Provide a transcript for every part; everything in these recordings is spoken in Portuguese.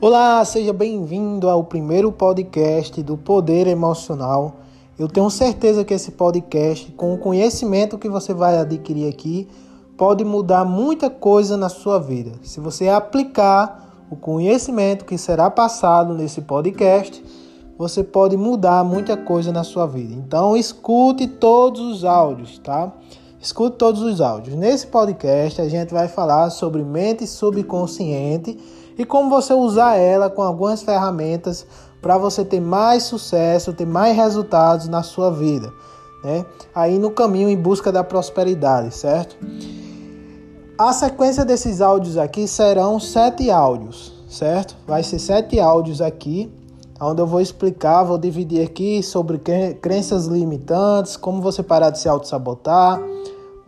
Olá, seja bem-vindo ao primeiro podcast do Poder Emocional. Eu tenho certeza que esse podcast, com o conhecimento que você vai adquirir aqui, pode mudar muita coisa na sua vida. Se você aplicar o conhecimento que será passado nesse podcast, você pode mudar muita coisa na sua vida. Então, escute todos os áudios, tá? Escute todos os áudios. Nesse podcast, a gente vai falar sobre mente subconsciente e como você usar ela com algumas ferramentas para você ter mais sucesso, ter mais resultados na sua vida, né? Aí no caminho em busca da prosperidade, certo? A sequência desses áudios aqui serão sete áudios, certo? Vai ser sete áudios aqui, onde eu vou explicar, vou dividir aqui sobre crenças limitantes, como você parar de se auto-sabotar,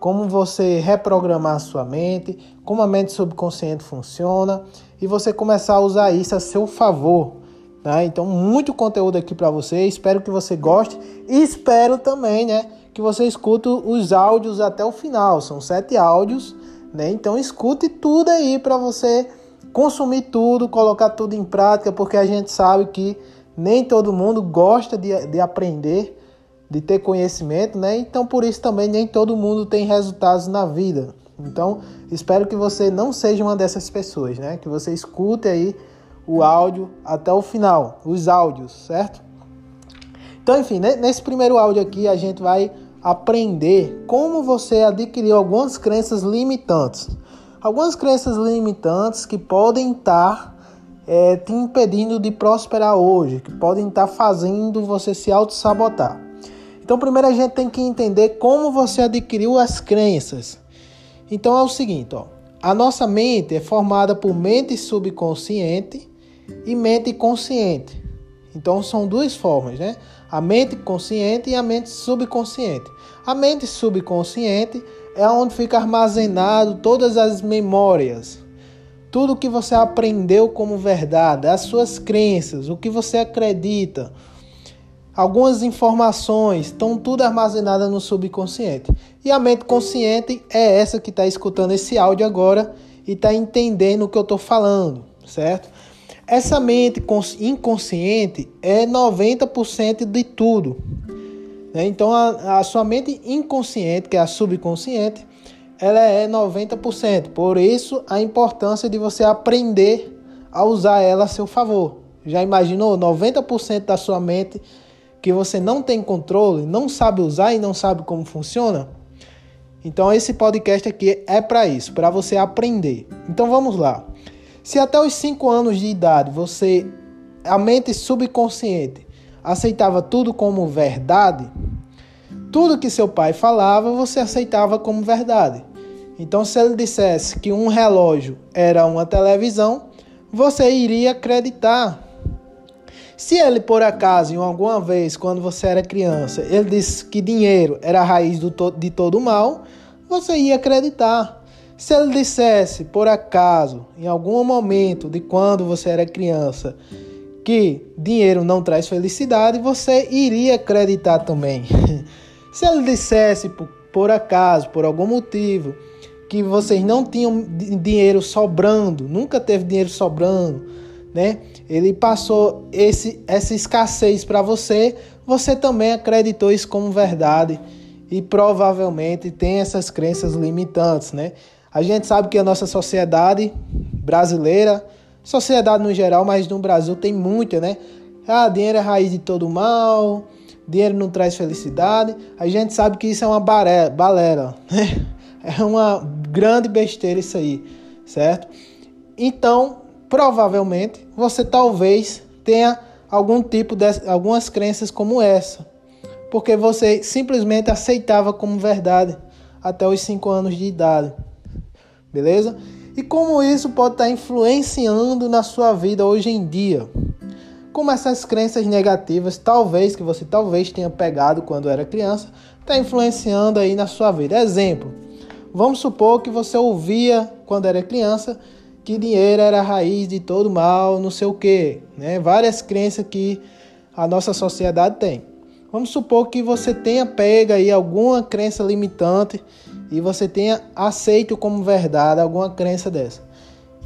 como você reprogramar sua mente, como a mente subconsciente funciona e você começar a usar isso a seu favor. Tá? Então, muito conteúdo aqui para você. Espero que você goste e espero também, né, que você escute os áudios até o final. São sete áudios, né? Então, escute tudo aí para você consumir tudo, colocar tudo em prática, porque a gente sabe que nem todo mundo gosta de, de aprender de ter conhecimento, né? Então por isso também nem todo mundo tem resultados na vida. Então espero que você não seja uma dessas pessoas, né? Que você escute aí o áudio até o final, os áudios, certo? Então, enfim, nesse primeiro áudio aqui a gente vai aprender como você adquiriu algumas crenças limitantes. Algumas crenças limitantes que podem estar é, te impedindo de prosperar hoje, que podem estar fazendo você se auto-sabotar. Então, primeiro a gente tem que entender como você adquiriu as crenças. Então é o seguinte, ó, a nossa mente é formada por mente subconsciente e mente consciente. Então são duas formas, né? A mente consciente e a mente subconsciente. A mente subconsciente é onde fica armazenado todas as memórias, tudo que você aprendeu como verdade, as suas crenças, o que você acredita, Algumas informações estão tudo armazenadas no subconsciente. E a mente consciente é essa que está escutando esse áudio agora e está entendendo o que eu estou falando, certo? Essa mente inconsciente é 90% de tudo. Né? Então, a, a sua mente inconsciente, que é a subconsciente, ela é 90%. Por isso, a importância de você aprender a usar ela a seu favor. Já imaginou? 90% da sua mente que você não tem controle, não sabe usar e não sabe como funciona? Então esse podcast aqui é para isso, para você aprender. Então vamos lá. Se até os 5 anos de idade você a mente subconsciente aceitava tudo como verdade, tudo que seu pai falava você aceitava como verdade. Então se ele dissesse que um relógio era uma televisão, você iria acreditar se ele, por acaso, em alguma vez, quando você era criança, ele disse que dinheiro era a raiz to de todo mal, você ia acreditar. Se ele dissesse, por acaso, em algum momento de quando você era criança, que dinheiro não traz felicidade, você iria acreditar também. Se ele dissesse, por, por acaso, por algum motivo, que vocês não tinham dinheiro sobrando, nunca teve dinheiro sobrando, né? Ele passou esse, essa escassez para você, você também acreditou isso como verdade e provavelmente tem essas crenças limitantes, né? A gente sabe que a nossa sociedade brasileira, sociedade no geral, mas no Brasil tem muita, né? Ah, dinheiro é raiz de todo mal, dinheiro não traz felicidade. A gente sabe que isso é uma balela, né? É uma grande besteira isso aí, certo? Então, provavelmente você talvez tenha algum tipo de algumas crenças como essa, porque você simplesmente aceitava como verdade até os 5 anos de idade. Beleza? E como isso pode estar influenciando na sua vida hoje em dia? Como essas crenças negativas, talvez que você talvez tenha pegado quando era criança, está influenciando aí na sua vida. Exemplo: vamos supor que você ouvia quando era criança que dinheiro era a raiz de todo mal, não sei o quê, né? Várias crenças que a nossa sociedade tem. Vamos supor que você tenha pega aí alguma crença limitante e você tenha aceito como verdade alguma crença dessa.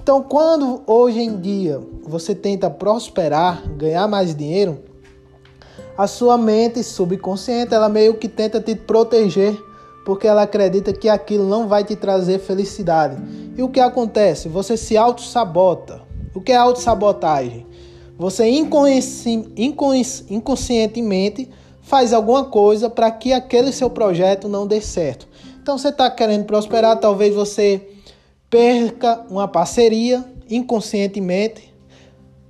Então, quando hoje em dia você tenta prosperar, ganhar mais dinheiro, a sua mente subconsciente ela meio que tenta te proteger porque ela acredita que aquilo não vai te trazer felicidade. E o que acontece? Você se auto-sabota. O que é auto-sabotagem? Você inconsci... Inconsci... inconscientemente faz alguma coisa para que aquele seu projeto não dê certo. Então você está querendo prosperar, talvez você perca uma parceria inconscientemente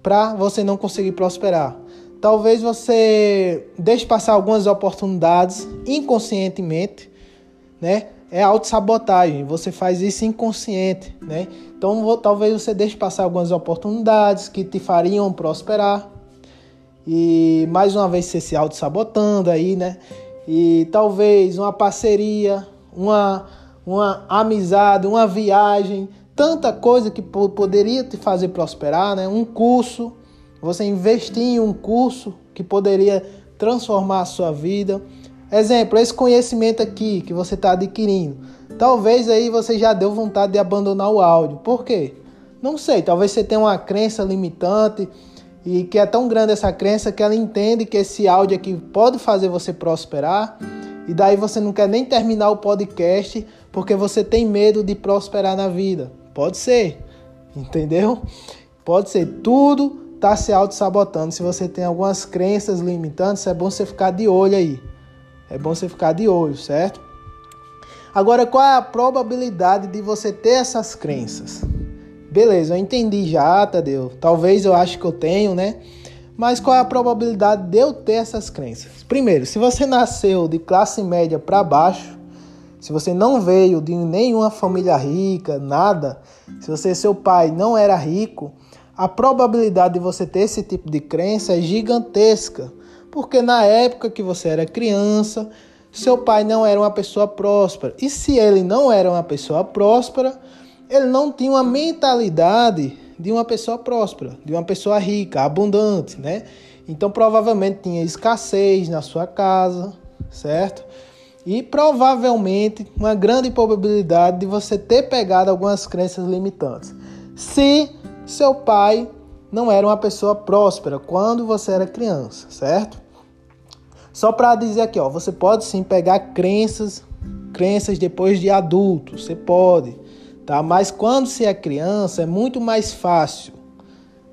para você não conseguir prosperar. Talvez você deixe passar algumas oportunidades inconscientemente, né? É autossabotagem, você faz isso inconsciente, né? Então talvez você deixe passar algumas oportunidades que te fariam prosperar. E mais uma vez você se auto-sabotando aí, né? E talvez uma parceria, uma, uma amizade, uma viagem, tanta coisa que poderia te fazer prosperar, né? Um curso, você investir em um curso que poderia transformar a sua vida. Exemplo, esse conhecimento aqui que você está adquirindo. Talvez aí você já deu vontade de abandonar o áudio. Por quê? Não sei, talvez você tenha uma crença limitante e que é tão grande essa crença que ela entende que esse áudio aqui pode fazer você prosperar e daí você não quer nem terminar o podcast porque você tem medo de prosperar na vida. Pode ser, entendeu? Pode ser tudo está se auto-sabotando. Se você tem algumas crenças limitantes, é bom você ficar de olho aí. É bom você ficar de olho, certo? Agora, qual é a probabilidade de você ter essas crenças? Beleza, eu entendi já, Tadeu. Talvez eu acho que eu tenho, né? Mas qual é a probabilidade de eu ter essas crenças? Primeiro, se você nasceu de classe média para baixo, se você não veio de nenhuma família rica, nada, se você seu pai não era rico, a probabilidade de você ter esse tipo de crença é gigantesca, porque na época que você era criança, seu pai não era uma pessoa próspera. E se ele não era uma pessoa próspera, ele não tinha uma mentalidade de uma pessoa próspera, de uma pessoa rica, abundante, né? Então provavelmente tinha escassez na sua casa, certo? E provavelmente uma grande probabilidade de você ter pegado algumas crenças limitantes. Se seu pai não era uma pessoa próspera quando você era criança, certo? Só para dizer aqui, ó, você pode sim pegar crenças, crenças depois de adulto, você pode, tá? Mas quando você é criança é muito mais fácil,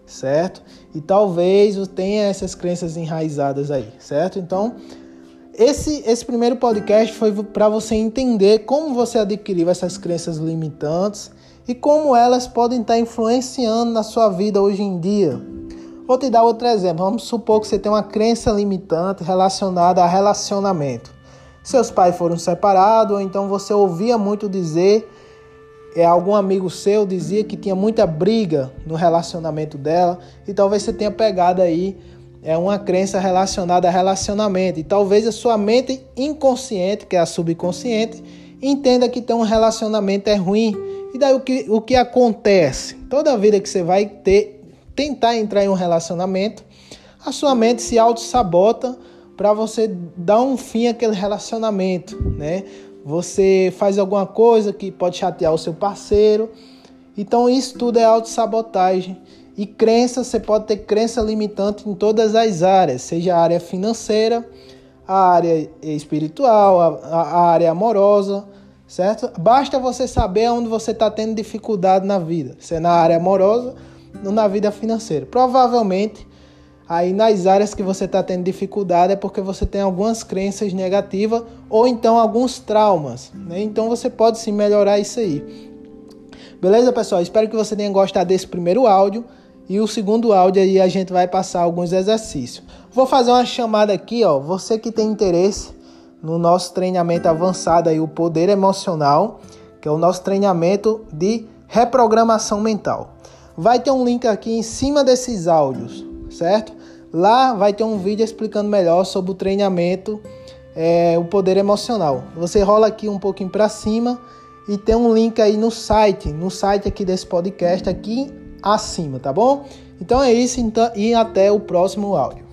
certo? E talvez tenha essas crenças enraizadas aí, certo? Então, esse, esse primeiro podcast foi para você entender como você adquiriu essas crenças limitantes e como elas podem estar influenciando na sua vida hoje em dia. Vou te dar outro exemplo. Vamos supor que você tem uma crença limitante relacionada a relacionamento. Seus pais foram separados, ou então você ouvia muito dizer, é, algum amigo seu dizia que tinha muita briga no relacionamento dela, e talvez você tenha pegado aí é uma crença relacionada a relacionamento. E talvez a sua mente inconsciente, que é a subconsciente, entenda que ter um relacionamento é ruim e daí o que, o que acontece? Toda vida que você vai ter, tentar entrar em um relacionamento, a sua mente se auto-sabota para você dar um fim àquele relacionamento, né? Você faz alguma coisa que pode chatear o seu parceiro. Então isso tudo é auto-sabotagem. E crença, você pode ter crença limitante em todas as áreas, seja a área financeira, a área espiritual, a, a área amorosa, certo? Basta você saber onde você está tendo dificuldade na vida, se é na área amorosa na vida financeira. Provavelmente, aí nas áreas que você está tendo dificuldade é porque você tem algumas crenças negativas ou então alguns traumas, né? Então você pode sim melhorar isso aí. Beleza, pessoal? Espero que você tenha gostado desse primeiro áudio. E o segundo áudio aí a gente vai passar alguns exercícios. Vou fazer uma chamada aqui, ó. Você que tem interesse no nosso treinamento avançado aí, o poder emocional, que é o nosso treinamento de reprogramação mental vai ter um link aqui em cima desses áudios, certo? Lá vai ter um vídeo explicando melhor sobre o treinamento, é, o poder emocional. Você rola aqui um pouquinho para cima e tem um link aí no site, no site aqui desse podcast aqui acima, tá bom? Então é isso então, e até o próximo áudio.